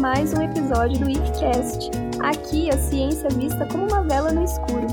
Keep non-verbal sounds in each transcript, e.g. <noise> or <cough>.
mais um episódio do IFCast. Aqui a ciência vista como uma vela no escuro.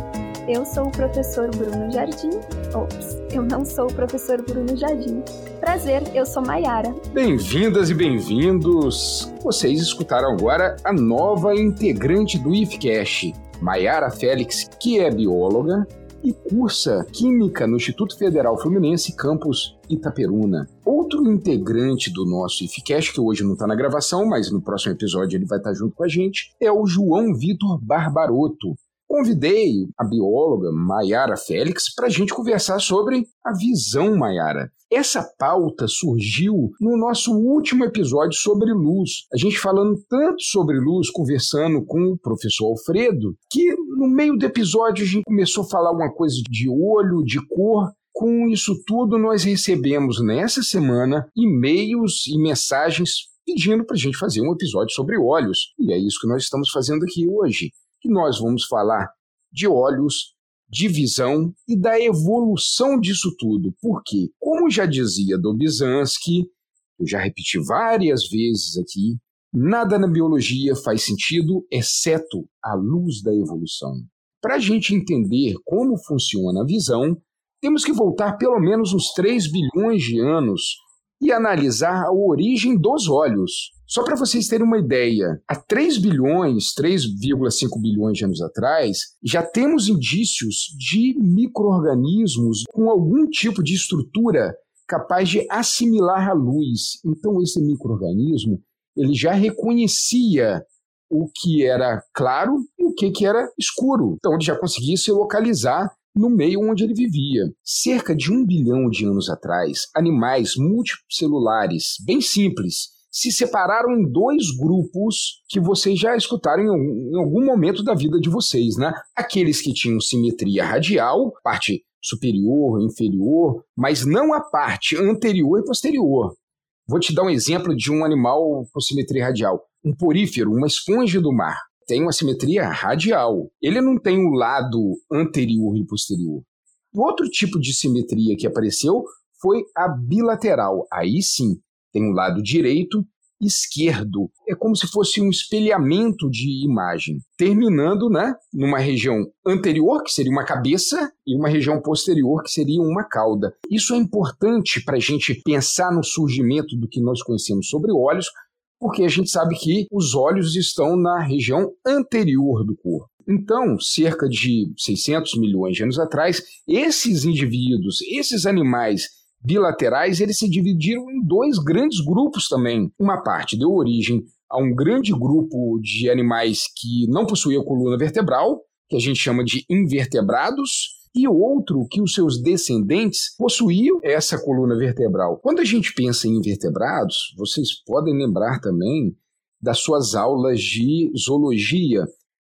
Eu sou o professor Bruno Jardim. Ops, eu não sou o professor Bruno Jardim. Prazer, eu sou Maiara. Bem-vindas e bem-vindos. Vocês escutaram agora a nova integrante do IFCast, Maiara Félix, que é bióloga, e cursa Química no Instituto Federal Fluminense, campus Itaperuna. Outro integrante do nosso IFCast, que hoje não está na gravação, mas no próximo episódio ele vai estar tá junto com a gente, é o João Vitor Barbaroto. Convidei a bióloga Maiara Félix para a gente conversar sobre a visão Maiara. Essa pauta surgiu no nosso último episódio sobre luz. A gente falando tanto sobre luz, conversando com o professor Alfredo, que no meio do episódio a gente começou a falar alguma coisa de olho, de cor. Com isso tudo, nós recebemos nessa semana e-mails e mensagens pedindo para a gente fazer um episódio sobre olhos. E é isso que nós estamos fazendo aqui hoje. Que nós vamos falar de olhos, de visão e da evolução disso tudo. Porque, como já dizia Dobzhansky, eu já repeti várias vezes aqui, nada na biologia faz sentido exceto a luz da evolução. Para a gente entender como funciona a visão, temos que voltar pelo menos uns 3 bilhões de anos e analisar a origem dos olhos. Só para vocês terem uma ideia, há 3 bilhões, 3,5 bilhões de anos atrás, já temos indícios de micro-organismos com algum tipo de estrutura capaz de assimilar a luz. Então esse microorganismo, ele já reconhecia o que era claro e o que, que era escuro. Então ele já conseguia se localizar no meio onde ele vivia. Cerca de um bilhão de anos atrás, animais multicelulares, bem simples, se separaram em dois grupos que vocês já escutaram em algum momento da vida de vocês, né? Aqueles que tinham simetria radial, parte superior, inferior, mas não a parte anterior e posterior. Vou te dar um exemplo de um animal com simetria radial. Um porífero, uma esponja do mar tem uma simetria radial. Ele não tem o um lado anterior e posterior. O outro tipo de simetria que apareceu foi a bilateral. Aí sim, tem um lado direito esquerdo. É como se fosse um espelhamento de imagem, terminando né, numa região anterior, que seria uma cabeça, e uma região posterior, que seria uma cauda. Isso é importante para a gente pensar no surgimento do que nós conhecemos sobre olhos, porque a gente sabe que os olhos estão na região anterior do corpo. Então, cerca de 600 milhões de anos atrás, esses indivíduos, esses animais bilaterais, eles se dividiram em dois grandes grupos também. Uma parte deu origem a um grande grupo de animais que não possuíam coluna vertebral, que a gente chama de invertebrados, e outro que os seus descendentes possuíam essa coluna vertebral. Quando a gente pensa em invertebrados, vocês podem lembrar também das suas aulas de zoologia,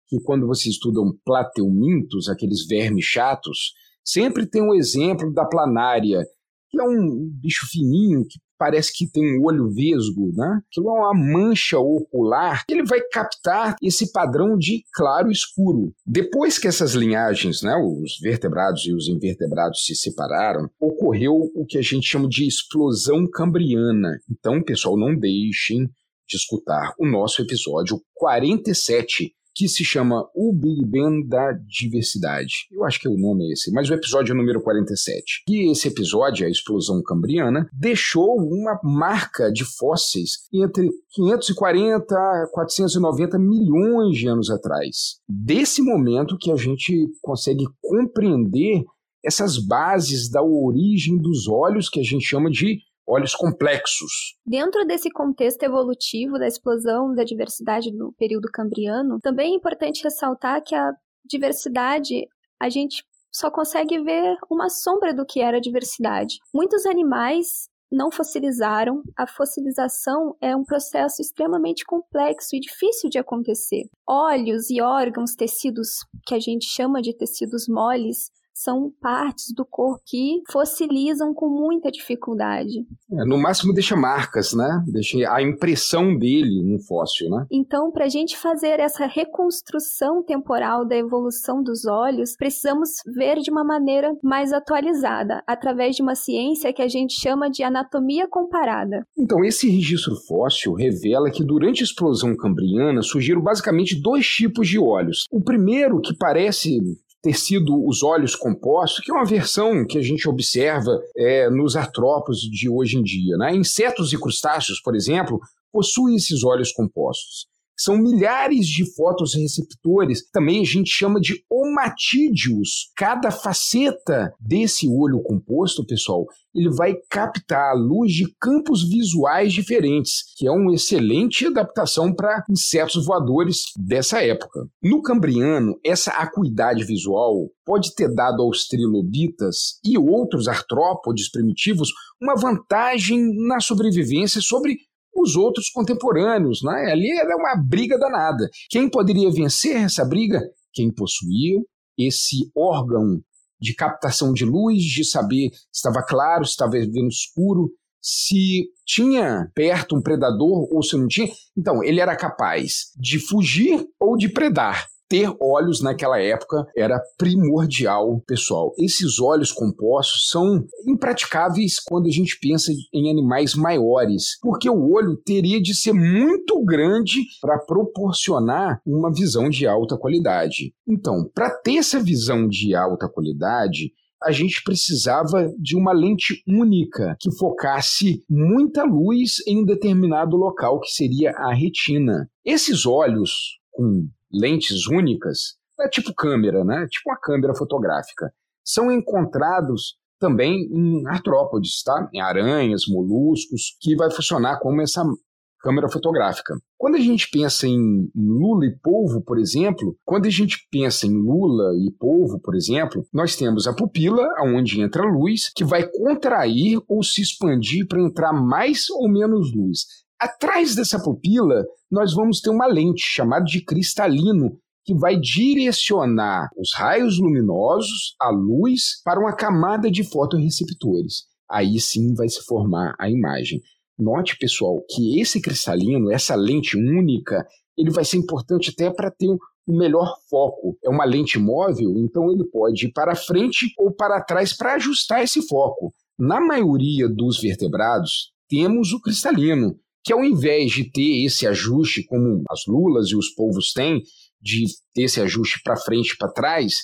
que quando vocês estudam plateumintos, aqueles vermes chatos, sempre tem um exemplo da planária, que é um bicho fininho que parece que tem um olho vesgo, né? Aquilo é uma mancha ocular. Ele vai captar esse padrão de claro escuro. Depois que essas linhagens, né, os vertebrados e os invertebrados se separaram, ocorreu o que a gente chama de explosão cambriana. Então, pessoal, não deixem de escutar o nosso episódio 47 que se chama O Big Bang da Diversidade. Eu acho que o nome é esse, mas o episódio é número 47. E esse episódio, a explosão cambriana, deixou uma marca de fósseis entre 540 a 490 milhões de anos atrás. Desse momento que a gente consegue compreender essas bases da origem dos olhos que a gente chama de olhos complexos. Dentro desse contexto evolutivo da explosão da diversidade no período cambriano, também é importante ressaltar que a diversidade a gente só consegue ver uma sombra do que era a diversidade. Muitos animais não fossilizaram. A fossilização é um processo extremamente complexo e difícil de acontecer. Olhos e órgãos, tecidos que a gente chama de tecidos moles, são partes do corpo que fossilizam com muita dificuldade. É, no máximo deixa marcas, né? Deixa a impressão dele no fóssil, né? Então, para a gente fazer essa reconstrução temporal da evolução dos olhos, precisamos ver de uma maneira mais atualizada, através de uma ciência que a gente chama de anatomia comparada. Então, esse registro fóssil revela que durante a explosão cambriana surgiram basicamente dois tipos de olhos. O primeiro, que parece ter sido os olhos compostos, que é uma versão que a gente observa é, nos artrópodes de hoje em dia. Né? Insetos e crustáceos, por exemplo, possuem esses olhos compostos. São milhares de fotoreceptores, também a gente chama de omatídeos. Cada faceta desse olho composto, pessoal, ele vai captar a luz de campos visuais diferentes, que é uma excelente adaptação para insetos voadores dessa época. No Cambriano, essa acuidade visual pode ter dado aos trilobitas e outros artrópodes primitivos uma vantagem na sobrevivência sobre os outros contemporâneos. Né? Ali era uma briga danada. Quem poderia vencer essa briga? Quem possuía esse órgão de captação de luz, de saber se estava claro, se estava vendo escuro, se tinha perto um predador ou se não tinha. Então, ele era capaz de fugir ou de predar ter olhos naquela época era primordial, pessoal. Esses olhos compostos são impraticáveis quando a gente pensa em animais maiores, porque o olho teria de ser muito grande para proporcionar uma visão de alta qualidade. Então, para ter essa visão de alta qualidade, a gente precisava de uma lente única que focasse muita luz em um determinado local, que seria a retina. Esses olhos com lentes únicas, é tipo câmera, né? Tipo uma câmera fotográfica. São encontrados também em artrópodes, tá? Em aranhas, moluscos, que vai funcionar como essa câmera fotográfica. Quando a gente pensa em lula e polvo, por exemplo, quando a gente pensa em lula e polvo, por exemplo, nós temos a pupila, onde entra luz, que vai contrair ou se expandir para entrar mais ou menos luz. Atrás dessa pupila, nós vamos ter uma lente chamada de cristalino, que vai direcionar os raios luminosos, a luz, para uma camada de fotorreceptores. Aí sim vai se formar a imagem. Note, pessoal, que esse cristalino, essa lente única, ele vai ser importante até para ter um melhor foco. É uma lente móvel, então ele pode ir para frente ou para trás para ajustar esse foco. Na maioria dos vertebrados, temos o cristalino, que ao invés de ter esse ajuste, como as lulas e os polvos têm, de ter esse ajuste para frente e para trás,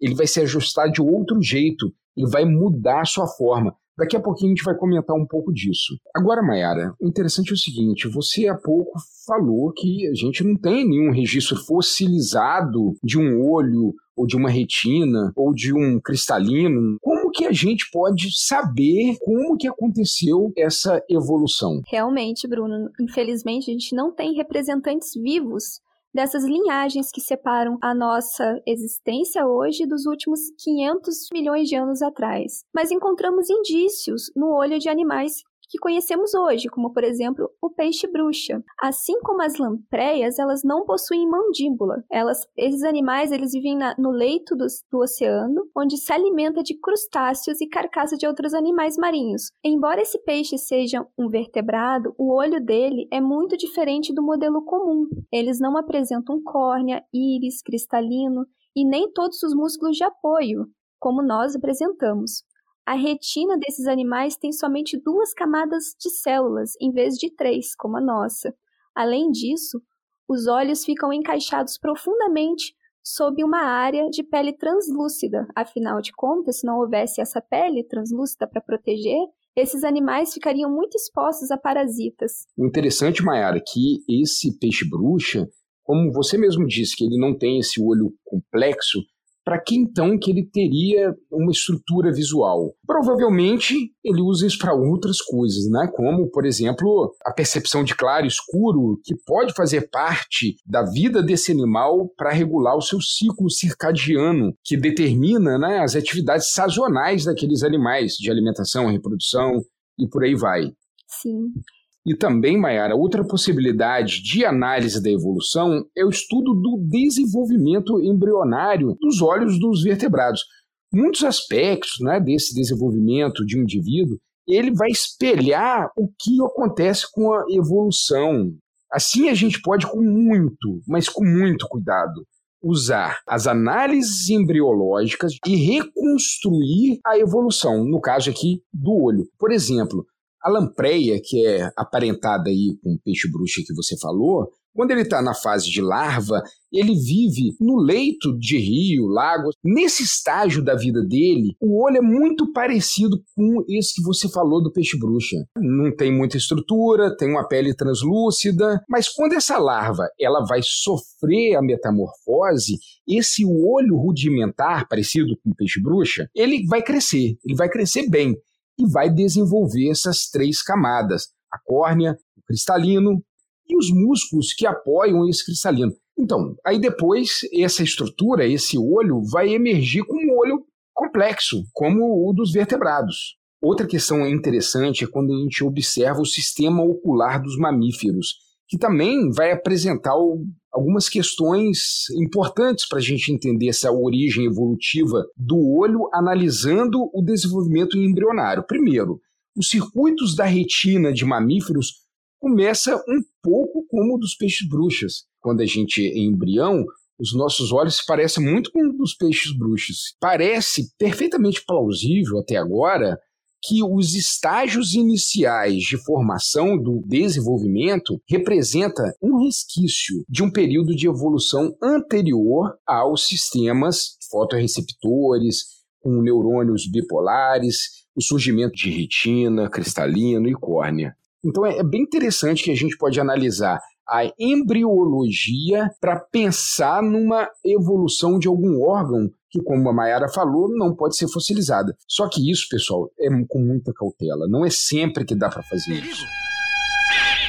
ele vai se ajustar de outro jeito, ele vai mudar a sua forma. Daqui a pouquinho a gente vai comentar um pouco disso. Agora, Mayara, o interessante é o seguinte: você há pouco falou que a gente não tem nenhum registro fossilizado de um olho ou de uma retina ou de um cristalino. Como que a gente pode saber como que aconteceu essa evolução? Realmente, Bruno, infelizmente a gente não tem representantes vivos dessas linhagens que separam a nossa existência hoje dos últimos 500 milhões de anos atrás. Mas encontramos indícios no olho de animais que conhecemos hoje, como por exemplo o peixe-bruxa. Assim como as lampreias, elas não possuem mandíbula. Elas, esses animais eles vivem na, no leito do, do oceano, onde se alimenta de crustáceos e carcaça de outros animais marinhos. Embora esse peixe seja um vertebrado, o olho dele é muito diferente do modelo comum. Eles não apresentam córnea, íris, cristalino e nem todos os músculos de apoio, como nós apresentamos. A retina desses animais tem somente duas camadas de células, em vez de três, como a nossa. Além disso, os olhos ficam encaixados profundamente sob uma área de pele translúcida. Afinal de contas, se não houvesse essa pele translúcida para proteger, esses animais ficariam muito expostos a parasitas. Interessante, Mayara, que esse peixe-bruxa, como você mesmo disse, que ele não tem esse olho complexo, para que então que ele teria uma estrutura visual? Provavelmente ele usa isso para outras coisas, né? como, por exemplo, a percepção de claro e escuro, que pode fazer parte da vida desse animal para regular o seu ciclo circadiano, que determina né, as atividades sazonais daqueles animais, de alimentação, reprodução e por aí vai. Sim. E também, Mayara, outra possibilidade de análise da evolução é o estudo do desenvolvimento embrionário dos olhos dos vertebrados. muitos aspectos né, desse desenvolvimento de um indivíduo, ele vai espelhar o que acontece com a evolução. Assim a gente pode, com muito, mas com muito cuidado, usar as análises embriológicas e reconstruir a evolução, no caso aqui do olho. Por exemplo, a lampreia, que é aparentada aí com o peixe-bruxa que você falou, quando ele está na fase de larva, ele vive no leito de rio, lago. Nesse estágio da vida dele, o olho é muito parecido com esse que você falou do peixe-bruxa. Não tem muita estrutura, tem uma pele translúcida, mas quando essa larva ela vai sofrer a metamorfose, esse olho rudimentar, parecido com o peixe-bruxa, ele vai crescer, ele vai crescer bem e vai desenvolver essas três camadas: a córnea, o cristalino e os músculos que apoiam esse cristalino. Então, aí depois, essa estrutura, esse olho, vai emergir com um olho complexo, como o dos vertebrados. Outra questão interessante é quando a gente observa o sistema ocular dos mamíferos, que também vai apresentar algumas questões importantes para a gente entender essa origem evolutiva do olho, analisando o desenvolvimento embrionário. Primeiro, os circuitos da retina de mamíferos começa um pouco como o dos peixes-bruxas. Quando a gente é embrião, os nossos olhos se parecem muito com os dos peixes-bruxas. Parece perfeitamente plausível até agora que os estágios iniciais de formação do desenvolvimento representa um resquício de um período de evolução anterior aos sistemas fotorreceptores, com neurônios bipolares, o surgimento de retina, cristalino e córnea. Então é, é bem interessante que a gente pode analisar a embriologia para pensar numa evolução de algum órgão que, como a Mayara falou, não pode ser fossilizada. Só que isso, pessoal, é com muita cautela. Não é sempre que dá para fazer isso.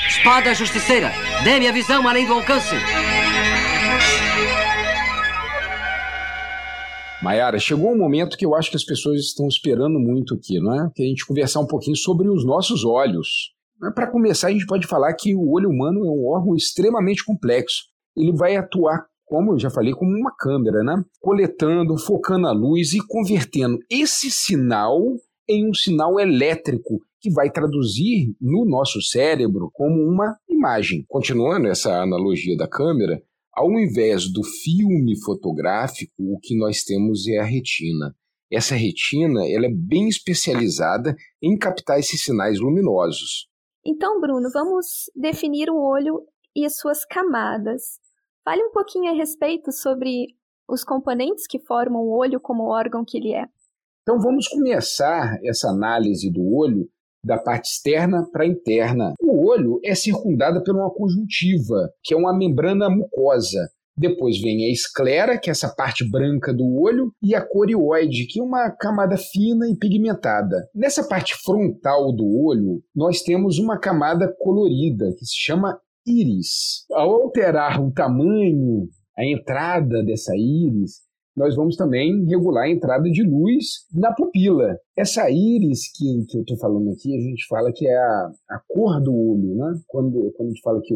Espada Justiceira, dê-me a visão além do alcance. Mayara, chegou um momento que eu acho que as pessoas estão esperando muito aqui, não é? Que a gente conversar um pouquinho sobre os nossos olhos. Para começar, a gente pode falar que o olho humano é um órgão extremamente complexo. Ele vai atuar, como eu já falei, como uma câmera, né? Coletando, focando a luz e convertendo esse sinal em um sinal elétrico que vai traduzir no nosso cérebro como uma imagem. Continuando essa analogia da câmera, ao invés do filme fotográfico, o que nós temos é a retina. Essa retina ela é bem especializada em captar esses sinais luminosos. Então, Bruno, vamos definir o olho e as suas camadas. Fale um pouquinho a respeito sobre os componentes que formam o olho como órgão que ele é. Então, vamos começar essa análise do olho da parte externa para a interna. O olho é circundado por uma conjuntiva, que é uma membrana mucosa, depois vem a esclera, que é essa parte branca do olho, e a corioide, que é uma camada fina e pigmentada. Nessa parte frontal do olho, nós temos uma camada colorida, que se chama íris. Ao alterar o tamanho, a entrada dessa íris, nós vamos também regular a entrada de luz na pupila. Essa íris que, que eu estou falando aqui, a gente fala que é a, a cor do olho, né? Quando, quando a gente fala que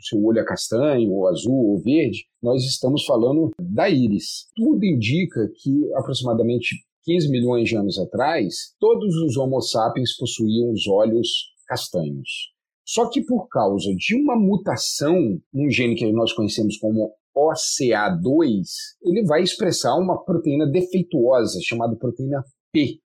seu olho é castanho, ou azul, ou verde, nós estamos falando da íris. Tudo indica que aproximadamente 15 milhões de anos atrás, todos os Homo sapiens possuíam os olhos castanhos. Só que por causa de uma mutação num gene que nós conhecemos como OCA2, ele vai expressar uma proteína defeituosa chamada proteína P.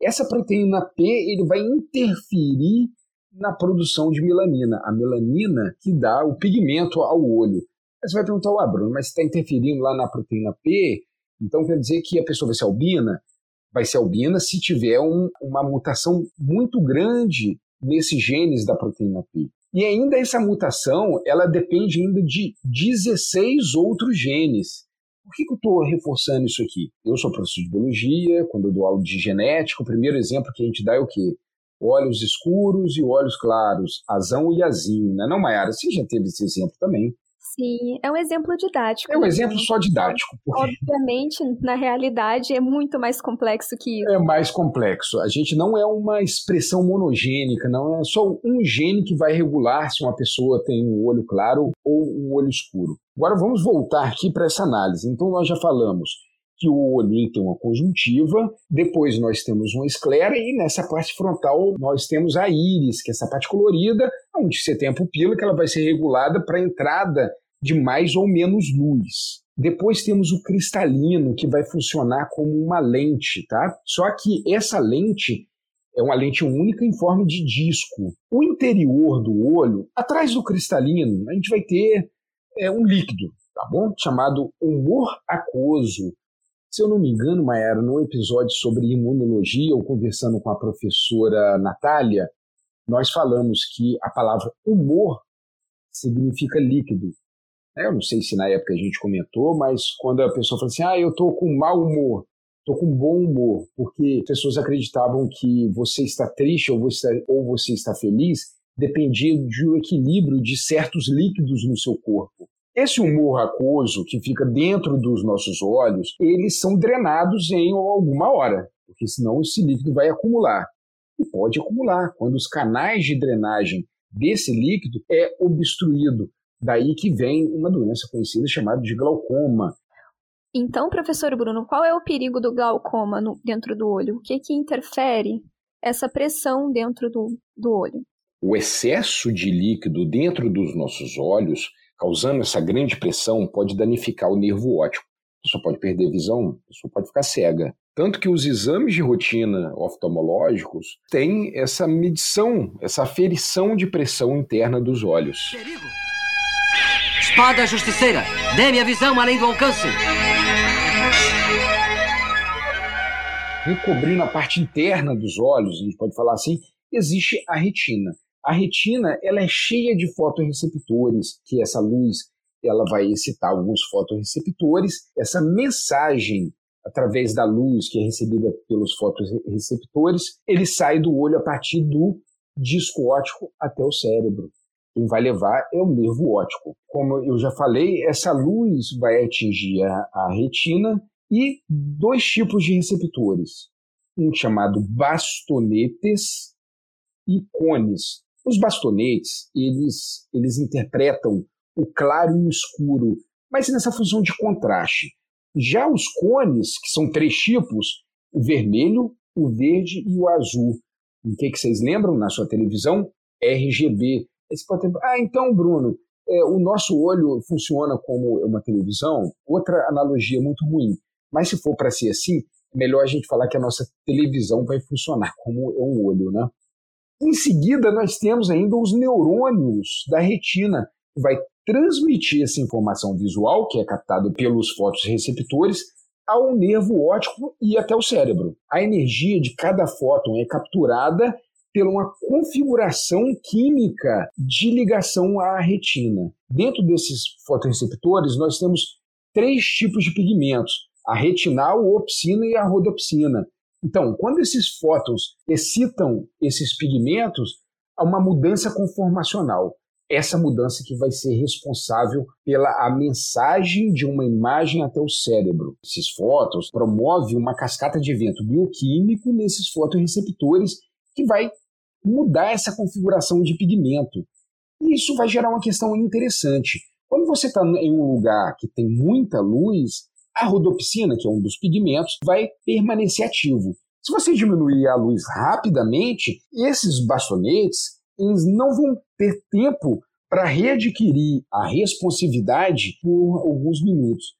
Essa proteína P ele vai interferir na produção de melanina. A melanina que dá o pigmento ao olho. Aí você vai perguntar, ah, Bruno, mas está interferindo lá na proteína P, então quer dizer que a pessoa vai ser albina? Vai ser albina se tiver um, uma mutação muito grande nesses genes da proteína P. E ainda essa mutação, ela depende ainda de 16 outros genes. Por que, que eu estou reforçando isso aqui? Eu sou professor de biologia, quando eu dou aula de genética, o primeiro exemplo que a gente dá é o quê? olhos escuros e olhos claros, azão e azinho, né? Não, Mayara, você já teve esse exemplo também. Sim, é um exemplo didático. É um exemplo só didático. Porque... Obviamente, na realidade, é muito mais complexo que isso. É mais complexo. A gente não é uma expressão monogênica, não é só um gene que vai regular se uma pessoa tem um olho claro ou um olho escuro. Agora vamos voltar aqui para essa análise. Então, nós já falamos que o olhinho tem uma conjuntiva, depois nós temos uma esclera e nessa parte frontal nós temos a íris, que é essa parte colorida, onde você tem a pupila que ela vai ser regulada para a entrada de mais ou menos luz. Depois temos o cristalino, que vai funcionar como uma lente, tá? Só que essa lente é uma lente única em forma de disco. O interior do olho, atrás do cristalino, a gente vai ter é, um líquido, tá bom? Chamado humor aquoso. Se eu não me engano, Maera, no episódio sobre imunologia, ou conversando com a professora Natália, nós falamos que a palavra humor significa líquido. Eu não sei se na época a gente comentou, mas quando a pessoa fala assim, ah, eu estou com mau humor, estou com bom humor, porque pessoas acreditavam que você está triste ou você ou você está feliz dependia de um equilíbrio de certos líquidos no seu corpo. Esse humor aquoso que fica dentro dos nossos olhos, eles são drenados em alguma hora, porque senão esse líquido vai acumular. E pode acumular quando os canais de drenagem desse líquido é obstruído Daí que vem uma doença conhecida chamada de glaucoma. Então, professor Bruno, qual é o perigo do glaucoma no, dentro do olho? O que, que interfere essa pressão dentro do, do olho? O excesso de líquido dentro dos nossos olhos, causando essa grande pressão, pode danificar o nervo óptico. A pessoa pode perder visão, a pessoa pode ficar cega. Tanto que os exames de rotina oftalmológicos têm essa medição, essa aferição de pressão interna dos olhos. Perigo! Espada Justiceira, dê-me a visão além do alcance. Recobrindo a parte interna dos olhos, a gente pode falar assim, existe a retina. A retina ela é cheia de fotorreceptores, que essa luz ela vai excitar alguns fotorreceptores. Essa mensagem através da luz que é recebida pelos fotorreceptores, ele sai do olho a partir do disco óptico até o cérebro quem vai levar é o nervo óptico. Como eu já falei, essa luz vai atingir a, a retina e dois tipos de receptores, um chamado bastonetes e cones. Os bastonetes, eles, eles interpretam o claro e o escuro, mas nessa função de contraste. Já os cones, que são três tipos, o vermelho, o verde e o azul. O que, que vocês lembram na sua televisão? RGB, esse ah, então, Bruno, é, o nosso olho funciona como uma televisão. Outra analogia muito ruim. Mas se for para ser assim, é melhor a gente falar que a nossa televisão vai funcionar como é um olho, né? Em seguida, nós temos ainda os neurônios da retina, que vai transmitir essa informação visual, que é captada pelos fotoreceptores, ao nervo óptico e até o cérebro. A energia de cada fóton é capturada pela uma configuração química de ligação à retina. Dentro desses fotoreceptores, nós temos três tipos de pigmentos: a retinal, a opsina e a rodopsina. Então, quando esses fótons excitam esses pigmentos, há uma mudança conformacional. Essa mudança que vai ser responsável pela a mensagem de uma imagem até o cérebro. Esses fótons promovem uma cascata de evento bioquímico nesses fotoreceptores que vai mudar essa configuração de pigmento. E isso vai gerar uma questão interessante. Quando você está em um lugar que tem muita luz, a rodopsina, que é um dos pigmentos, vai permanecer ativo. Se você diminuir a luz rapidamente, esses bastonetes eles não vão ter tempo para readquirir a responsividade por alguns minutos.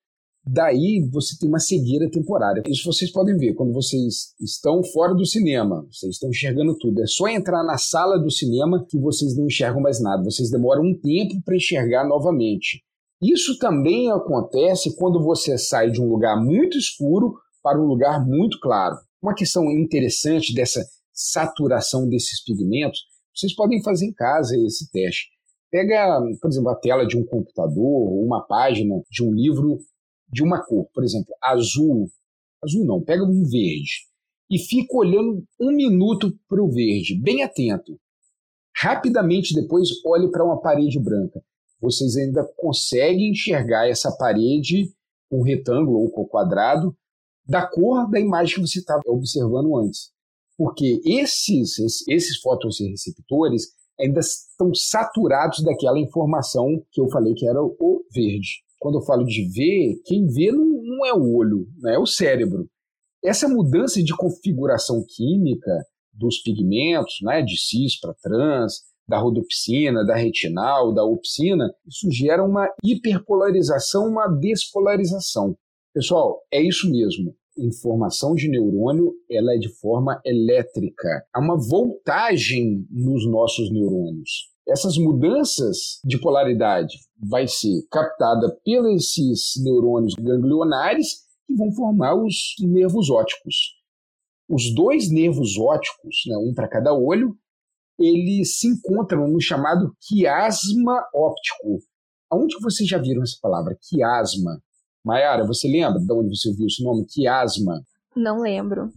Daí você tem uma cegueira temporária. Isso vocês podem ver quando vocês estão fora do cinema, vocês estão enxergando tudo. É só entrar na sala do cinema que vocês não enxergam mais nada. Vocês demoram um tempo para enxergar novamente. Isso também acontece quando você sai de um lugar muito escuro para um lugar muito claro. Uma questão interessante dessa saturação desses pigmentos, vocês podem fazer em casa esse teste. Pega, por exemplo, a tela de um computador ou uma página de um livro de uma cor, por exemplo, azul, azul não, pega um verde e fica olhando um minuto para o verde, bem atento. Rapidamente depois olhe para uma parede branca. Vocês ainda conseguem enxergar essa parede, um retângulo ou um quadrado, da cor da imagem que você estava observando antes. Porque esses, esses fotorreceptores ainda estão saturados daquela informação que eu falei que era o verde quando eu falo de ver, quem vê não, não é o olho, né? é o cérebro. Essa mudança de configuração química dos pigmentos, né, de cis para trans, da rodopsina, da retinal, da opsina, isso gera uma hiperpolarização, uma despolarização. Pessoal, é isso mesmo. Informação de neurônio ela é de forma elétrica. Há uma voltagem nos nossos neurônios. Essas mudanças de polaridade vai ser captada pelos esses neurônios ganglionares que vão formar os nervos ópticos. Os dois nervos ópticos, né, um para cada olho, eles se encontram no chamado quiasma óptico. Aonde vocês já viram essa palavra, quiasma? Mayara, você lembra de onde você viu esse nome, quiasma? Não lembro.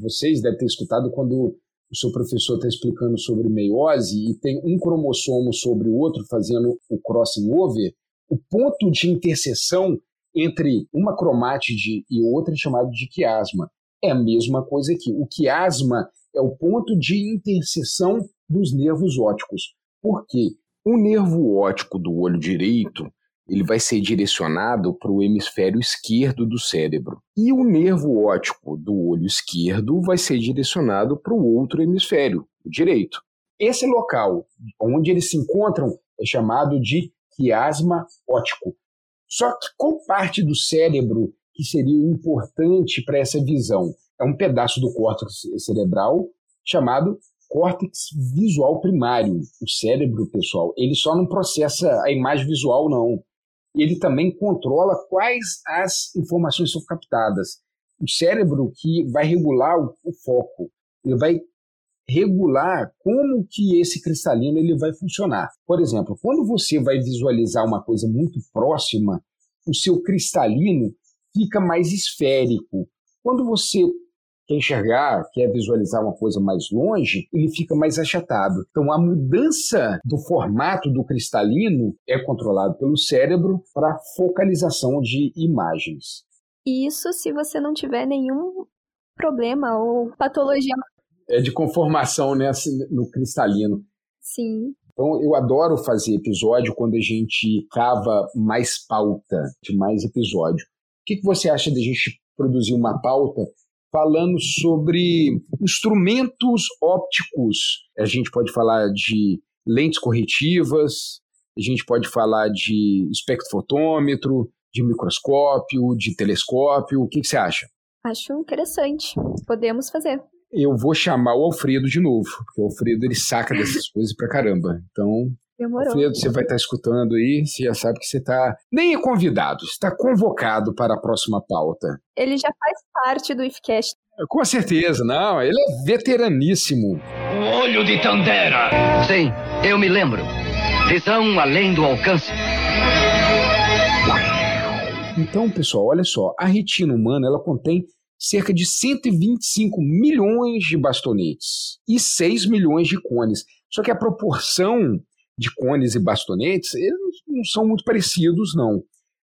Vocês devem ter escutado quando o seu professor está explicando sobre meiose e tem um cromossomo sobre o outro fazendo o crossing over, o ponto de interseção entre uma cromátide e outra é chamado de quiasma. É a mesma coisa aqui. O quiasma é o ponto de interseção dos nervos ópticos. Por quê? O nervo óptico do olho direito ele vai ser direcionado para o hemisfério esquerdo do cérebro. E o nervo óptico do olho esquerdo vai ser direcionado para o outro hemisfério, o direito. Esse local onde eles se encontram é chamado de quiasma óptico. Só que qual parte do cérebro que seria importante para essa visão? É um pedaço do córtex cerebral chamado córtex visual primário. O cérebro, pessoal, ele só não processa a imagem visual, não ele também controla quais as informações são captadas. O cérebro que vai regular o, o foco, ele vai regular como que esse cristalino ele vai funcionar. Por exemplo, quando você vai visualizar uma coisa muito próxima, o seu cristalino fica mais esférico. Quando você quer enxergar, quer visualizar uma coisa mais longe, ele fica mais achatado. Então, a mudança do formato do cristalino é controlado pelo cérebro para focalização de imagens. Isso se você não tiver nenhum problema ou patologia. É de conformação nessa, no cristalino. Sim. Então, eu adoro fazer episódio quando a gente cava mais pauta de mais episódio. O que, que você acha de a gente produzir uma pauta falando sobre instrumentos ópticos. A gente pode falar de lentes corretivas, a gente pode falar de espectrofotômetro, de microscópio, de telescópio. O que, que você acha? Acho interessante. Podemos fazer. Eu vou chamar o Alfredo de novo, porque o Alfredo ele saca dessas <laughs> coisas pra caramba. Então, Demorou. Alfredo, você vai estar escutando aí, você já sabe que você está nem é convidado, está convocado para a próxima pauta. Ele já faz parte do IFCast. Com certeza, não, ele é veteraníssimo. O olho de Tandera. Sim, eu me lembro. Visão além do alcance. Então, pessoal, olha só, a retina humana ela contém cerca de 125 milhões de bastonetes e 6 milhões de cones. Só que a proporção de cones e bastonetes, eles não são muito parecidos, não.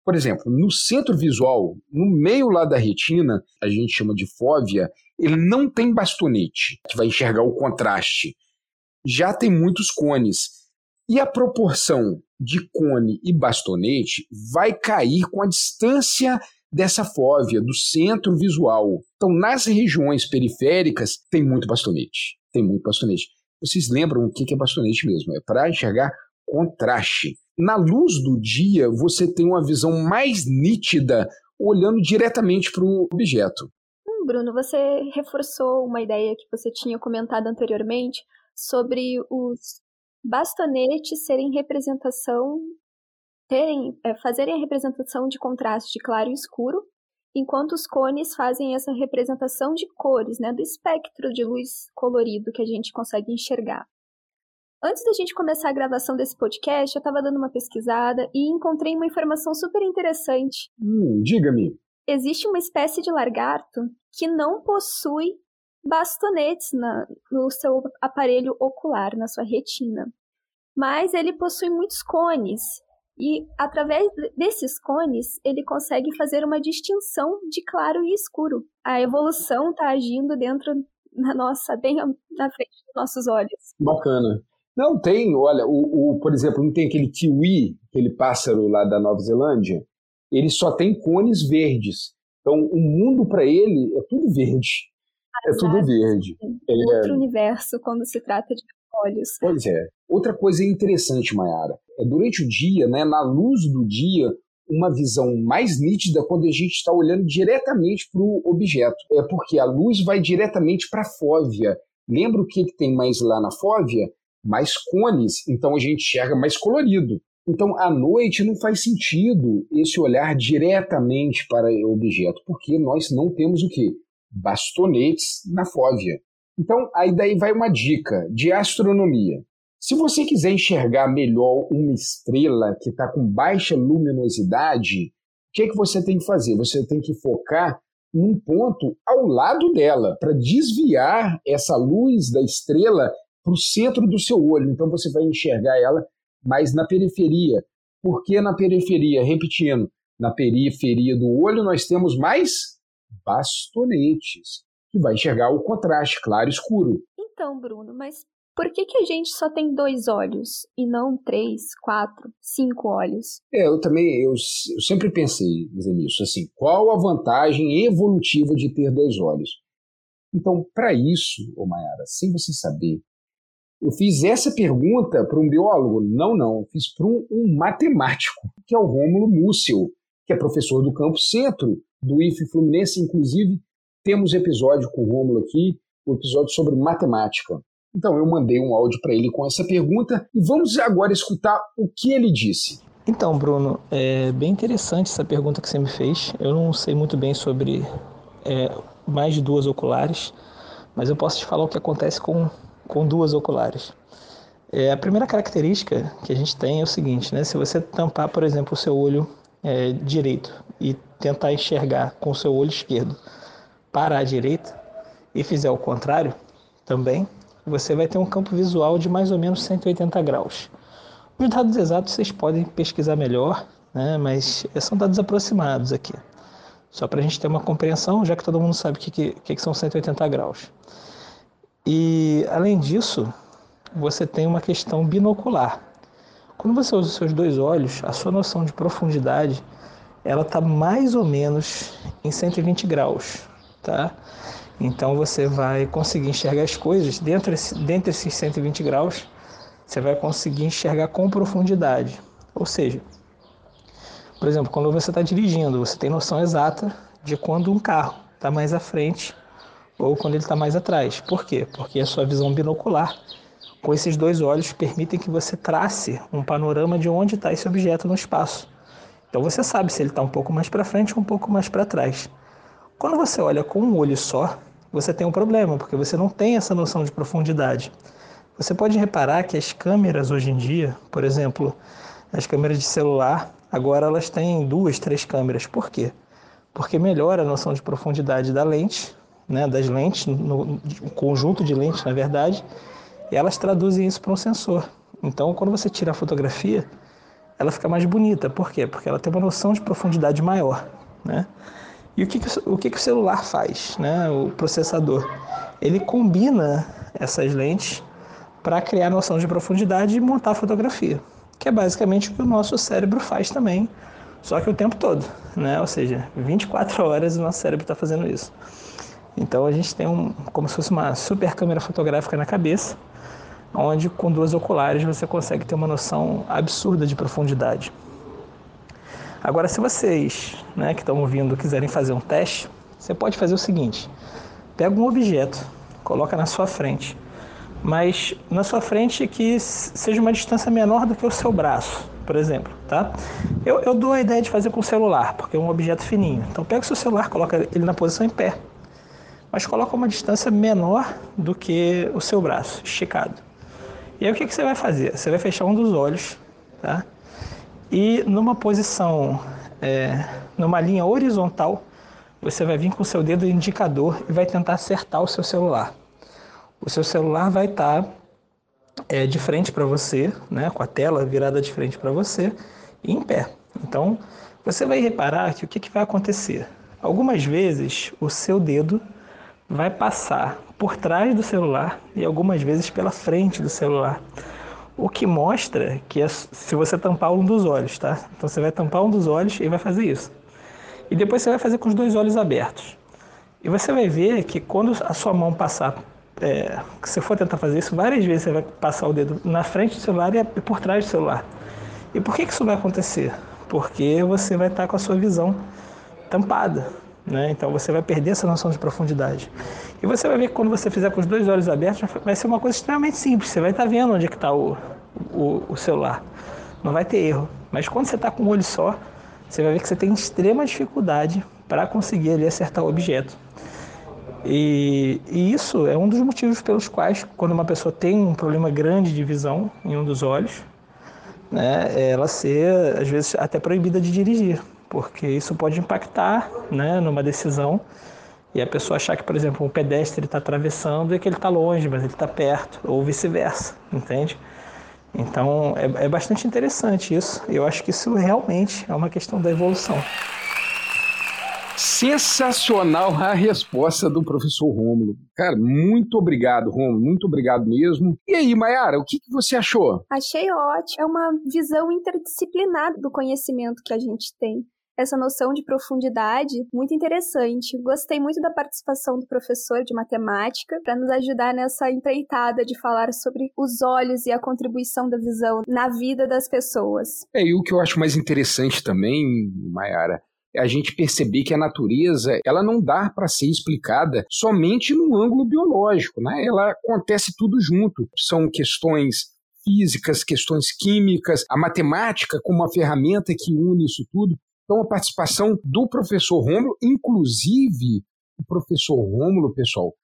Por exemplo, no centro visual, no meio lá da retina, a gente chama de fóvea, ele não tem bastonete, que vai enxergar o contraste. Já tem muitos cones. E a proporção de cone e bastonete vai cair com a distância dessa fóvea, do centro visual. Então, nas regiões periféricas, tem muito bastonete. Tem muito bastonete. Vocês lembram o que é bastonete mesmo? É para enxergar contraste. Na luz do dia, você tem uma visão mais nítida olhando diretamente para o objeto. Hum, Bruno, você reforçou uma ideia que você tinha comentado anteriormente sobre os bastonetes serem representação, terem, é, fazerem a representação de contraste de claro e escuro, enquanto os cones fazem essa representação de cores, né, do espectro de luz colorido que a gente consegue enxergar. Antes da gente começar a gravação desse podcast, eu estava dando uma pesquisada e encontrei uma informação super interessante. Hum, diga-me. Existe uma espécie de lagarto que não possui bastonetes na, no seu aparelho ocular, na sua retina. Mas ele possui muitos cones, e através desses cones, ele consegue fazer uma distinção de claro e escuro. A evolução está agindo dentro da nossa, bem na frente dos nossos olhos. Bacana. Não tem, olha, o, o, por exemplo, não tem aquele kiwi, aquele pássaro lá da Nova Zelândia, ele só tem cones verdes. Então, o mundo para ele é tudo verde. É tudo verde. É outro universo quando se trata de olhos. Pois é. Outra coisa interessante, Mayara, é durante o dia, né, na luz do dia, uma visão mais nítida quando a gente está olhando diretamente para o objeto. É porque a luz vai diretamente para a fóvea. Lembra o que, que tem mais lá na fóvea? Mais cones, então a gente enxerga mais colorido. Então, à noite não faz sentido esse olhar diretamente para o objeto, porque nós não temos o quê? Bastonetes na fóvea. Então, aí daí vai uma dica de astronomia. Se você quiser enxergar melhor uma estrela que está com baixa luminosidade, o que, é que você tem que fazer? Você tem que focar num ponto ao lado dela, para desviar essa luz da estrela para o centro do seu olho. Então você vai enxergar ela mais na periferia. Por que na periferia? Repetindo, na periferia do olho nós temos mais bastonetes, que vai enxergar o contraste claro e escuro. Então, Bruno, mas por que, que a gente só tem dois olhos e não três, quatro, cinco olhos? É, eu também, eu, eu sempre pensei nisso, assim, qual a vantagem evolutiva de ter dois olhos? Então, para isso, ô Mayara, sem você saber, eu fiz essa pergunta para um biólogo? Não, não, fiz para um, um, matemático, que é o Rômulo Múcio, que é professor do Campo Centro, do IFE Fluminense, inclusive temos episódio com o Rômulo aqui, um episódio sobre matemática. Então eu mandei um áudio para ele com essa pergunta e vamos agora escutar o que ele disse. Então, Bruno, é bem interessante essa pergunta que você me fez. Eu não sei muito bem sobre é, mais de duas oculares, mas eu posso te falar o que acontece com, com duas oculares. É, a primeira característica que a gente tem é o seguinte, né? Se você tampar, por exemplo, o seu olho é, direito e tentar enxergar com o seu olho esquerdo para a direita e fizer o contrário também, você vai ter um campo visual de mais ou menos 180 graus. Os dados exatos vocês podem pesquisar melhor, né, mas são dados aproximados aqui. Só para a gente ter uma compreensão, já que todo mundo sabe o que, que, que são 180 graus. E, além disso, você tem uma questão binocular. Quando você usa os seus dois olhos, a sua noção de profundidade ela está mais ou menos em 120 graus, tá? Então você vai conseguir enxergar as coisas dentro, dentro desses 120 graus, você vai conseguir enxergar com profundidade. Ou seja, por exemplo, quando você está dirigindo, você tem noção exata de quando um carro está mais à frente ou quando ele está mais atrás. Por quê? Porque a sua visão binocular, com esses dois olhos, permitem que você trace um panorama de onde está esse objeto no espaço. Então você sabe se ele está um pouco mais para frente ou um pouco mais para trás. Quando você olha com um olho só, você tem um problema, porque você não tem essa noção de profundidade. Você pode reparar que as câmeras hoje em dia, por exemplo, as câmeras de celular, agora elas têm duas, três câmeras. Por quê? Porque melhora a noção de profundidade da lente, né, das lentes, no, conjunto de lentes, na verdade, e elas traduzem isso para um sensor. Então, quando você tira a fotografia, ela fica mais bonita. Por quê? Porque ela tem uma noção de profundidade maior. Né? E o que, que, o, que, que o celular faz, né? o processador? Ele combina essas lentes para criar noção de profundidade e montar a fotografia, que é basicamente o que o nosso cérebro faz também, só que o tempo todo, né? ou seja, 24 horas o nosso cérebro está fazendo isso. Então a gente tem um, como se fosse uma super câmera fotográfica na cabeça, onde com duas oculares você consegue ter uma noção absurda de profundidade. Agora, se vocês né, que estão ouvindo quiserem fazer um teste, você pode fazer o seguinte: pega um objeto, coloca na sua frente, mas na sua frente que seja uma distância menor do que o seu braço, por exemplo, tá? Eu, eu dou a ideia de fazer com o celular, porque é um objeto fininho. Então pega o seu celular, coloca ele na posição em pé, mas coloca uma distância menor do que o seu braço, esticado. E aí o que, que você vai fazer? Você vai fechar um dos olhos, tá? E numa posição, é, numa linha horizontal, você vai vir com o seu dedo indicador e vai tentar acertar o seu celular. O seu celular vai estar tá, é, de frente para você, né, com a tela virada de frente para você e em pé. Então, você vai reparar que o que, que vai acontecer? Algumas vezes o seu dedo vai passar por trás do celular e algumas vezes pela frente do celular. O que mostra que é se você tampar um dos olhos, tá? Então você vai tampar um dos olhos e vai fazer isso. E depois você vai fazer com os dois olhos abertos. E você vai ver que quando a sua mão passar, é, se for tentar fazer isso várias vezes, você vai passar o dedo na frente do celular e por trás do celular. E por que, que isso vai acontecer? Porque você vai estar com a sua visão tampada. Né? Então você vai perder essa noção de profundidade. E você vai ver que quando você fizer com os dois olhos abertos, vai ser uma coisa extremamente simples. Você vai estar vendo onde é está o, o, o, celular. Não vai ter erro. Mas quando você está com um olho só, você vai ver que você tem extrema dificuldade para conseguir ali acertar o objeto. E, e, isso é um dos motivos pelos quais, quando uma pessoa tem um problema grande de visão em um dos olhos, né, ela ser, às vezes, até proibida de dirigir, porque isso pode impactar né, numa decisão e a pessoa achar que, por exemplo, um pedestre está atravessando e que ele está longe, mas ele está perto, ou vice-versa, entende? Então é, é bastante interessante isso. Eu acho que isso realmente é uma questão da evolução. Sensacional a resposta do professor Rômulo. Cara, muito obrigado, Rômulo, muito obrigado mesmo. E aí, Mayara, o que, que você achou? Achei ótimo. É uma visão interdisciplinar do conhecimento que a gente tem essa noção de profundidade muito interessante. Gostei muito da participação do professor de matemática para nos ajudar nessa empreitada de falar sobre os olhos e a contribuição da visão na vida das pessoas. É, e o que eu acho mais interessante também, Mayara, é a gente perceber que a natureza ela não dá para ser explicada somente no ângulo biológico, né? Ela acontece tudo junto. São questões físicas, questões químicas, a matemática como uma ferramenta que une isso tudo. Então, a participação do professor Rômulo, inclusive o professor Rômulo, pessoal,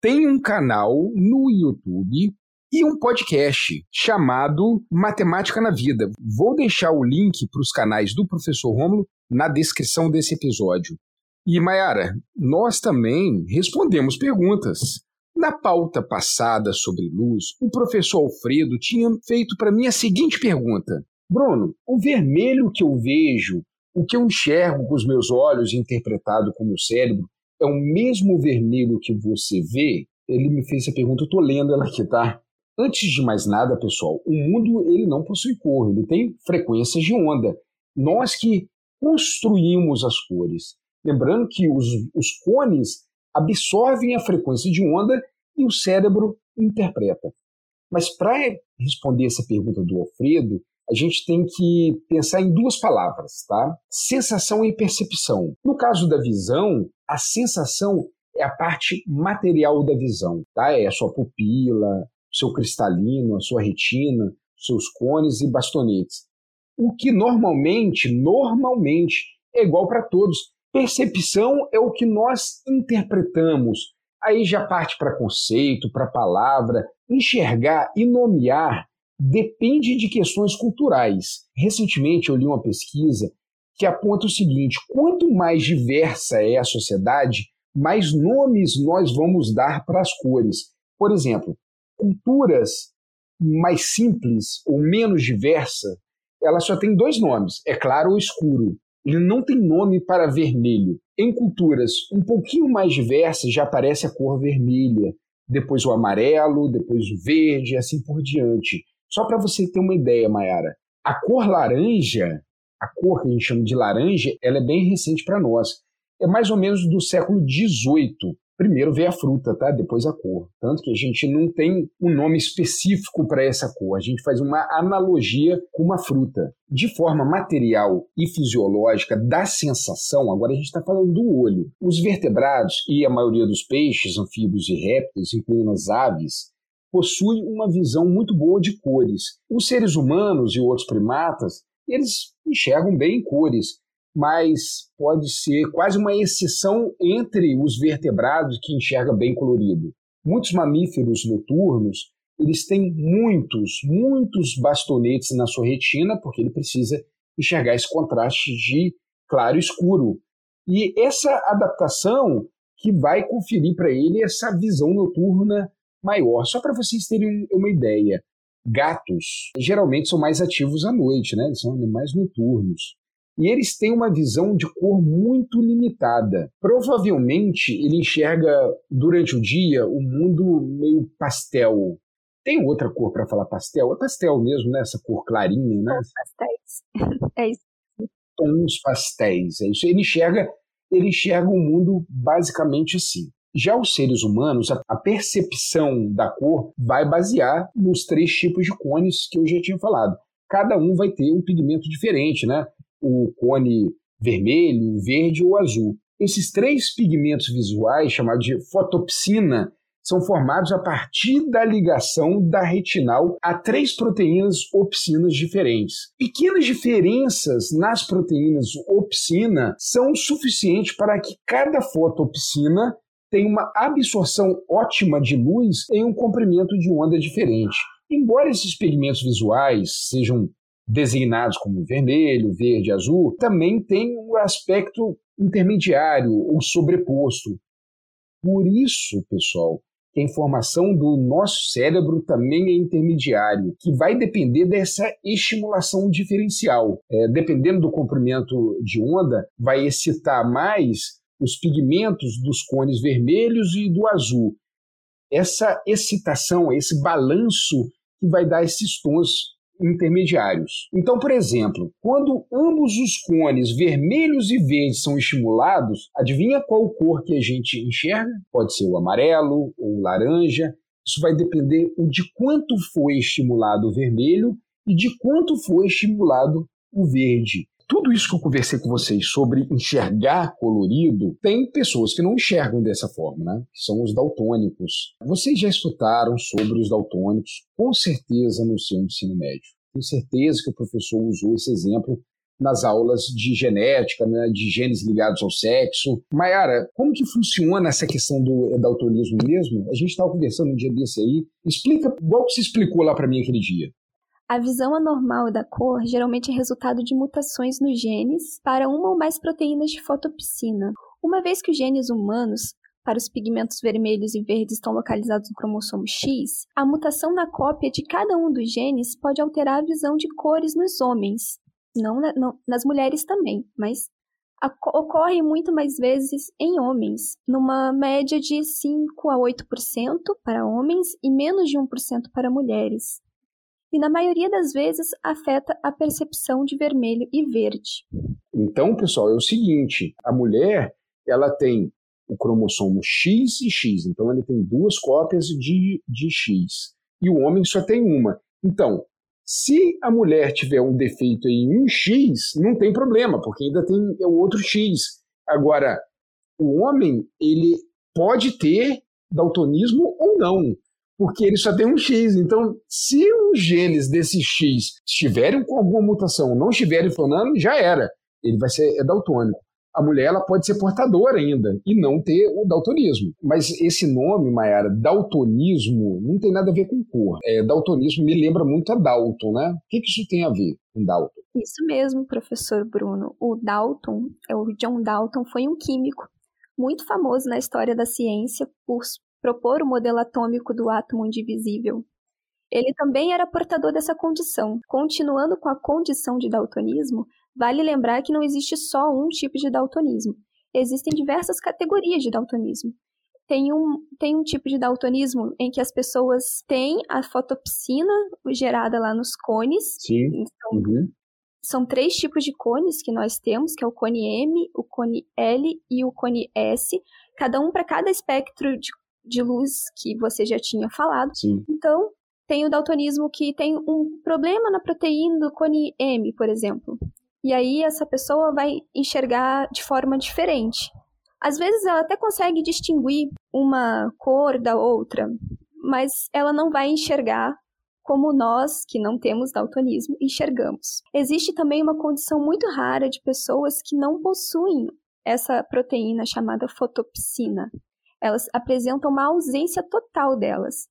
tem um canal no YouTube e um podcast chamado Matemática na Vida. Vou deixar o link para os canais do professor Rômulo na descrição desse episódio. E Mayara, nós também respondemos perguntas. Na pauta passada sobre luz, o professor Alfredo tinha feito para mim a seguinte pergunta: Bruno, o vermelho que eu vejo o que eu enxergo com os meus olhos, interpretado com o meu cérebro, é o mesmo vermelho que você vê? Ele me fez essa pergunta, eu estou lendo ela aqui, tá? Antes de mais nada, pessoal, o mundo ele não possui cor, ele tem frequências de onda. Nós que construímos as cores. Lembrando que os, os cones absorvem a frequência de onda e o cérebro interpreta. Mas para responder essa pergunta do Alfredo, a gente tem que pensar em duas palavras, tá? Sensação e percepção. No caso da visão, a sensação é a parte material da visão, tá? É a sua pupila, seu cristalino, a sua retina, seus cones e bastonetes. O que normalmente, normalmente, é igual para todos. Percepção é o que nós interpretamos. Aí já parte para conceito, para palavra. Enxergar e nomear depende de questões culturais. Recentemente eu li uma pesquisa que aponta o seguinte: quanto mais diversa é a sociedade, mais nomes nós vamos dar para as cores. Por exemplo, culturas mais simples ou menos diversas, ela só tem dois nomes, é claro ou escuro. Ele não tem nome para vermelho. Em culturas um pouquinho mais diversas já aparece a cor vermelha, depois o amarelo, depois o verde e assim por diante. Só para você ter uma ideia, Mayara, a cor laranja, a cor que a gente chama de laranja, ela é bem recente para nós. É mais ou menos do século XVIII. Primeiro veio a fruta, tá? Depois a cor. Tanto que a gente não tem um nome específico para essa cor. A gente faz uma analogia com uma fruta. De forma material e fisiológica da sensação, agora a gente está falando do olho. Os vertebrados e a maioria dos peixes, anfíbios e répteis, incluindo as aves, possui uma visão muito boa de cores. Os seres humanos e outros primatas, eles enxergam bem em cores, mas pode ser quase uma exceção entre os vertebrados que enxerga bem colorido. Muitos mamíferos noturnos, eles têm muitos, muitos bastonetes na sua retina, porque ele precisa enxergar esse contraste de claro e escuro. E essa adaptação que vai conferir para ele essa visão noturna maior. Só para vocês terem uma ideia, gatos geralmente são mais ativos à noite, né? Eles são animais noturnos. E eles têm uma visão de cor muito limitada. Provavelmente ele enxerga durante o dia o mundo meio pastel. Tem outra cor para falar pastel? É pastel mesmo, né? Essa cor clarinha, né? Tons pastéis. <laughs> é isso. Tons pastéis, é isso. Ele enxerga, ele enxerga o mundo basicamente assim. Já os seres humanos, a percepção da cor vai basear nos três tipos de cones que eu já tinha falado. Cada um vai ter um pigmento diferente, né? O cone vermelho, verde ou azul. Esses três pigmentos visuais, chamados de fotopsina, são formados a partir da ligação da retinal a três proteínas opsinas diferentes. Pequenas diferenças nas proteínas opsina são suficientes para que cada fotopsina tenha uma absorção ótima de luz em um comprimento de onda diferente. Embora esses pigmentos visuais sejam designados como vermelho, verde, azul, também tem um aspecto intermediário ou sobreposto. Por isso, pessoal, que a informação do nosso cérebro também é intermediário, que vai depender dessa estimulação diferencial. É, dependendo do comprimento de onda, vai excitar mais os pigmentos dos cones vermelhos e do azul. Essa excitação, esse balanço que vai dar esses tons intermediários. Então, por exemplo, quando ambos os cones vermelhos e verdes são estimulados, adivinha qual cor que a gente enxerga? Pode ser o amarelo ou o laranja. Isso vai depender de quanto foi estimulado o vermelho e de quanto foi estimulado o verde. Tudo isso que eu conversei com vocês sobre enxergar colorido, tem pessoas que não enxergam dessa forma, né? Que são os daltônicos. Vocês já estudaram sobre os daltônicos, com certeza, no seu ensino médio. Tenho certeza que o professor usou esse exemplo nas aulas de genética, né, de genes ligados ao sexo. Mayara, como que funciona essa questão do daltonismo mesmo? A gente estava conversando um dia desse aí. Explica, igual que você explicou lá para mim aquele dia. A visão anormal da cor geralmente é resultado de mutações nos genes para uma ou mais proteínas de fotopsina. Uma vez que os genes humanos para os pigmentos vermelhos e verdes estão localizados no cromossomo X, a mutação na cópia de cada um dos genes pode alterar a visão de cores nos homens, não, na, não nas mulheres também, mas a, ocorre muito mais vezes em homens, numa média de 5 a 8% para homens e menos de 1% para mulheres e na maioria das vezes afeta a percepção de vermelho e verde. Então, pessoal, é o seguinte: a mulher ela tem o cromossomo X e X, então ele tem duas cópias de, de X, e o homem só tem uma. Então, se a mulher tiver um defeito em um X, não tem problema, porque ainda tem o outro X. Agora, o homem, ele pode ter daltonismo ou não porque ele só tem um X. Então, se os genes desse X estiverem com alguma mutação, não estiverem funcionando, já era. Ele vai ser é daltônico. A mulher ela pode ser portadora ainda e não ter o daltonismo. Mas esse nome, Mayara, daltonismo, não tem nada a ver com cor. É, daltonismo me lembra muito a Dalton, né? O que, que isso tem a ver com Dalton? Isso mesmo, professor Bruno. O Dalton, é o John Dalton, foi um químico muito famoso na história da ciência por propor o modelo atômico do átomo indivisível. Ele também era portador dessa condição. Continuando com a condição de daltonismo, vale lembrar que não existe só um tipo de daltonismo. Existem diversas categorias de daltonismo. Tem um, tem um tipo de daltonismo em que as pessoas têm a fotopsina gerada lá nos cones. Sim. Então, uhum. São três tipos de cones que nós temos, que é o cone M, o cone L e o cone S, cada um para cada espectro de de luz que você já tinha falado. Sim. Então, tem o daltonismo que tem um problema na proteína do cone M, por exemplo. E aí essa pessoa vai enxergar de forma diferente. Às vezes ela até consegue distinguir uma cor da outra, mas ela não vai enxergar como nós, que não temos daltonismo, enxergamos. Existe também uma condição muito rara de pessoas que não possuem essa proteína chamada fotopsina elas apresentam uma ausência total delas.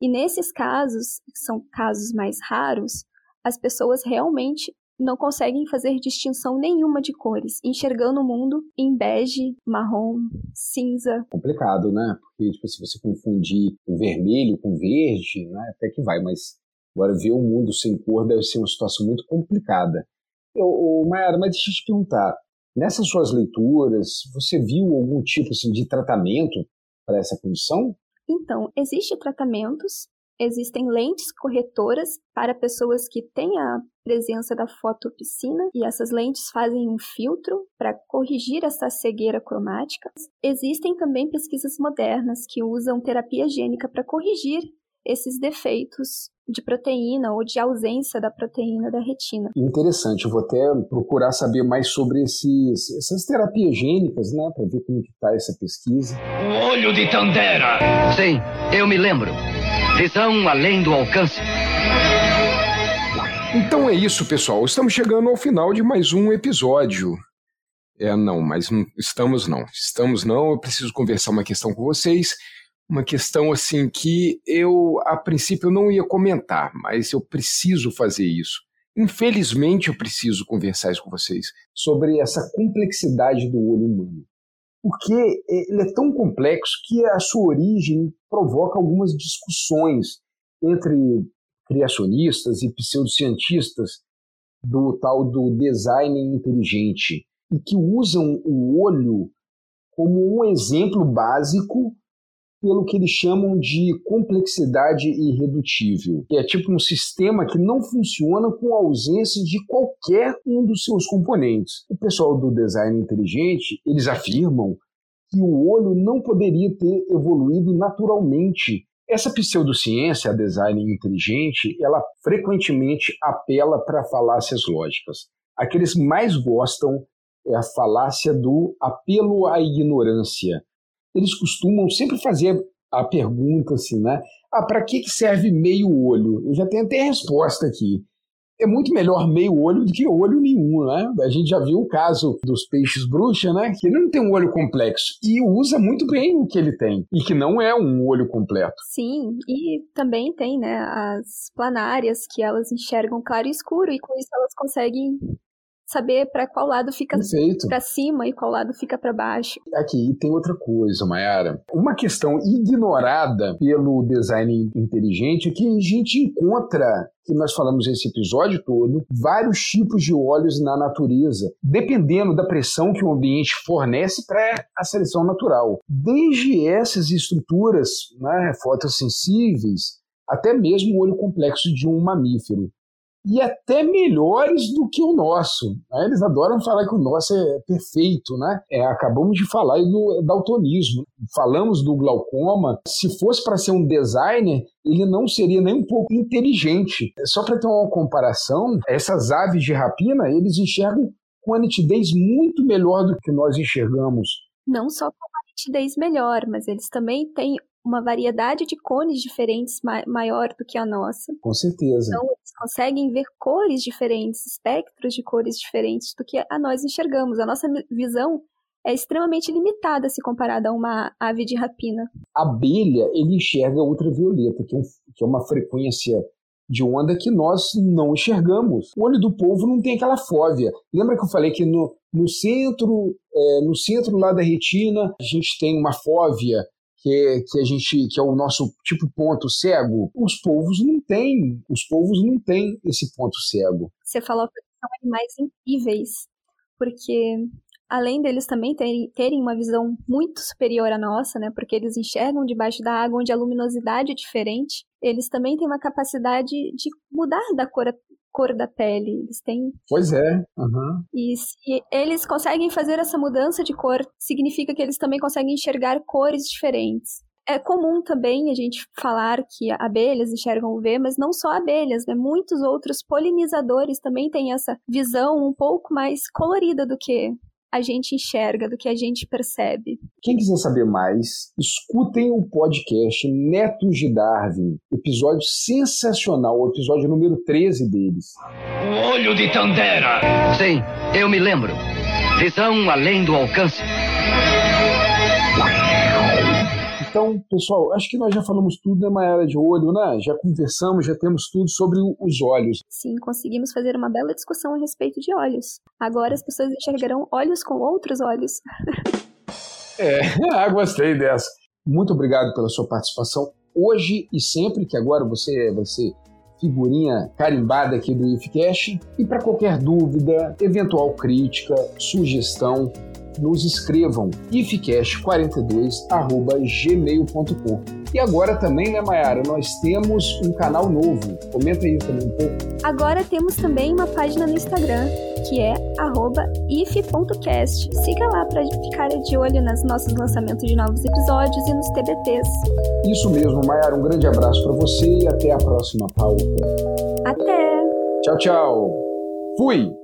E nesses casos, que são casos mais raros, as pessoas realmente não conseguem fazer distinção nenhuma de cores, enxergando o mundo em bege, marrom, cinza. Complicado, né? Porque tipo, se você confundir o vermelho com verde, né, até que vai, mas agora ver o mundo sem cor deve ser uma situação muito complicada. Eu, Mayara, mas deixa eu te perguntar, nessas suas leituras, você viu algum tipo assim, de tratamento para essa condição? Então, existem tratamentos Existem lentes corretoras para pessoas que têm a presença da fotopsina e essas lentes fazem um filtro para corrigir essa cegueira cromática. Existem também pesquisas modernas que usam terapia gênica para corrigir esses defeitos de proteína ou de ausência da proteína da retina. Interessante, eu vou até procurar saber mais sobre esses, essas terapias gênicas, né, para ver como está essa pesquisa. O olho de Tandera! Sim, eu me lembro. Visão além do alcance. Então é isso, pessoal. Estamos chegando ao final de mais um episódio. É, não, mas não estamos não. Estamos não. Eu preciso conversar uma questão com vocês. Uma questão assim que eu, a princípio, não ia comentar, mas eu preciso fazer isso. Infelizmente, eu preciso conversar isso com vocês sobre essa complexidade do olho humano. Porque ele é tão complexo que a sua origem provoca algumas discussões entre criacionistas e pseudocientistas do tal do design inteligente e que usam o olho como um exemplo básico pelo que eles chamam de complexidade irredutível, que é tipo um sistema que não funciona com a ausência de qualquer um dos seus componentes. O pessoal do design inteligente, eles afirmam que o olho não poderia ter evoluído naturalmente essa pseudociência, a design inteligente, ela frequentemente apela para falácias lógicas. A que eles mais gostam é a falácia do apelo à ignorância. Eles costumam sempre fazer a pergunta assim, né? Ah, para que serve meio olho? Eu já tenho até a resposta aqui é muito melhor meio olho do que olho nenhum, né? A gente já viu o caso dos peixes bruxa, né? Que ele não tem um olho complexo e usa muito bem o que ele tem e que não é um olho completo. Sim, e também tem, né, as planárias que elas enxergam claro e escuro e com isso elas conseguem saber para qual lado fica para cima e qual lado fica para baixo. Aqui tem outra coisa, Mayara. Uma questão ignorada pelo design inteligente é que a gente encontra que nós falamos esse episódio todo, vários tipos de óleos na natureza, dependendo da pressão que o ambiente fornece para a seleção natural. Desde essas estruturas né, fotossensíveis até mesmo o olho complexo de um mamífero e até melhores do que o nosso. Eles adoram falar que o nosso é perfeito, né? É, acabamos de falar do daltonismo, falamos do glaucoma. Se fosse para ser um designer, ele não seria nem um pouco inteligente. Só para ter uma comparação, essas aves de rapina, eles enxergam com uma nitidez muito melhor do que nós enxergamos. Não só com uma nitidez melhor, mas eles também têm uma variedade de cores diferentes ma maior do que a nossa. Com certeza. Então, eles conseguem ver cores diferentes, espectros de cores diferentes do que a nós enxergamos. A nossa visão é extremamente limitada se comparada a uma ave de rapina. A abelha, ele enxerga ultravioleta, que é, que é uma frequência de onda que nós não enxergamos. O olho do povo não tem aquela fóvea. Lembra que eu falei que no, no centro, é, no centro lá da retina, a gente tem uma fóvea que, que a gente que é o nosso tipo ponto cego, os povos não têm, os povos não têm esse ponto cego. Você falou que são animais incríveis, porque além deles também terem, terem uma visão muito superior à nossa, né, porque eles enxergam debaixo da água onde a luminosidade é diferente, eles também têm uma capacidade de mudar da cor cor da pele. Eles têm. Pois é. Uhum. E se eles conseguem fazer essa mudança de cor, significa que eles também conseguem enxergar cores diferentes. É comum também a gente falar que abelhas enxergam UV, mas não só abelhas, né? Muitos outros polinizadores também têm essa visão um pouco mais colorida do que a gente enxerga, do que a gente percebe. Quem quiser saber mais, escutem o podcast Netos de Darwin, episódio sensacional, o episódio número 13 deles. O olho de Tandera! Sim, eu me lembro. Visão além do alcance. Então, pessoal, acho que nós já falamos tudo na Maera de Olho, né? Já conversamos, já temos tudo sobre os olhos. Sim, conseguimos fazer uma bela discussão a respeito de olhos. Agora as pessoas enxergarão olhos com outros olhos. é, <laughs> ah, gostei dessa. Muito obrigado pela sua participação hoje e sempre, que agora você vai ser figurinha carimbada aqui do IFCast. E para qualquer dúvida, eventual crítica, sugestão, nos escrevam ifcash42@gmail.com. E agora também, né, Mayara, nós temos um canal novo. Comenta aí também um pouco. Agora temos também uma página no Instagram, que é if.cast. Siga lá para ficar de olho nos nossos lançamentos de novos episódios e nos TBTs. Isso mesmo, Mayara. Um grande abraço para você e até a próxima pauta. Até! Tchau, tchau. Fui!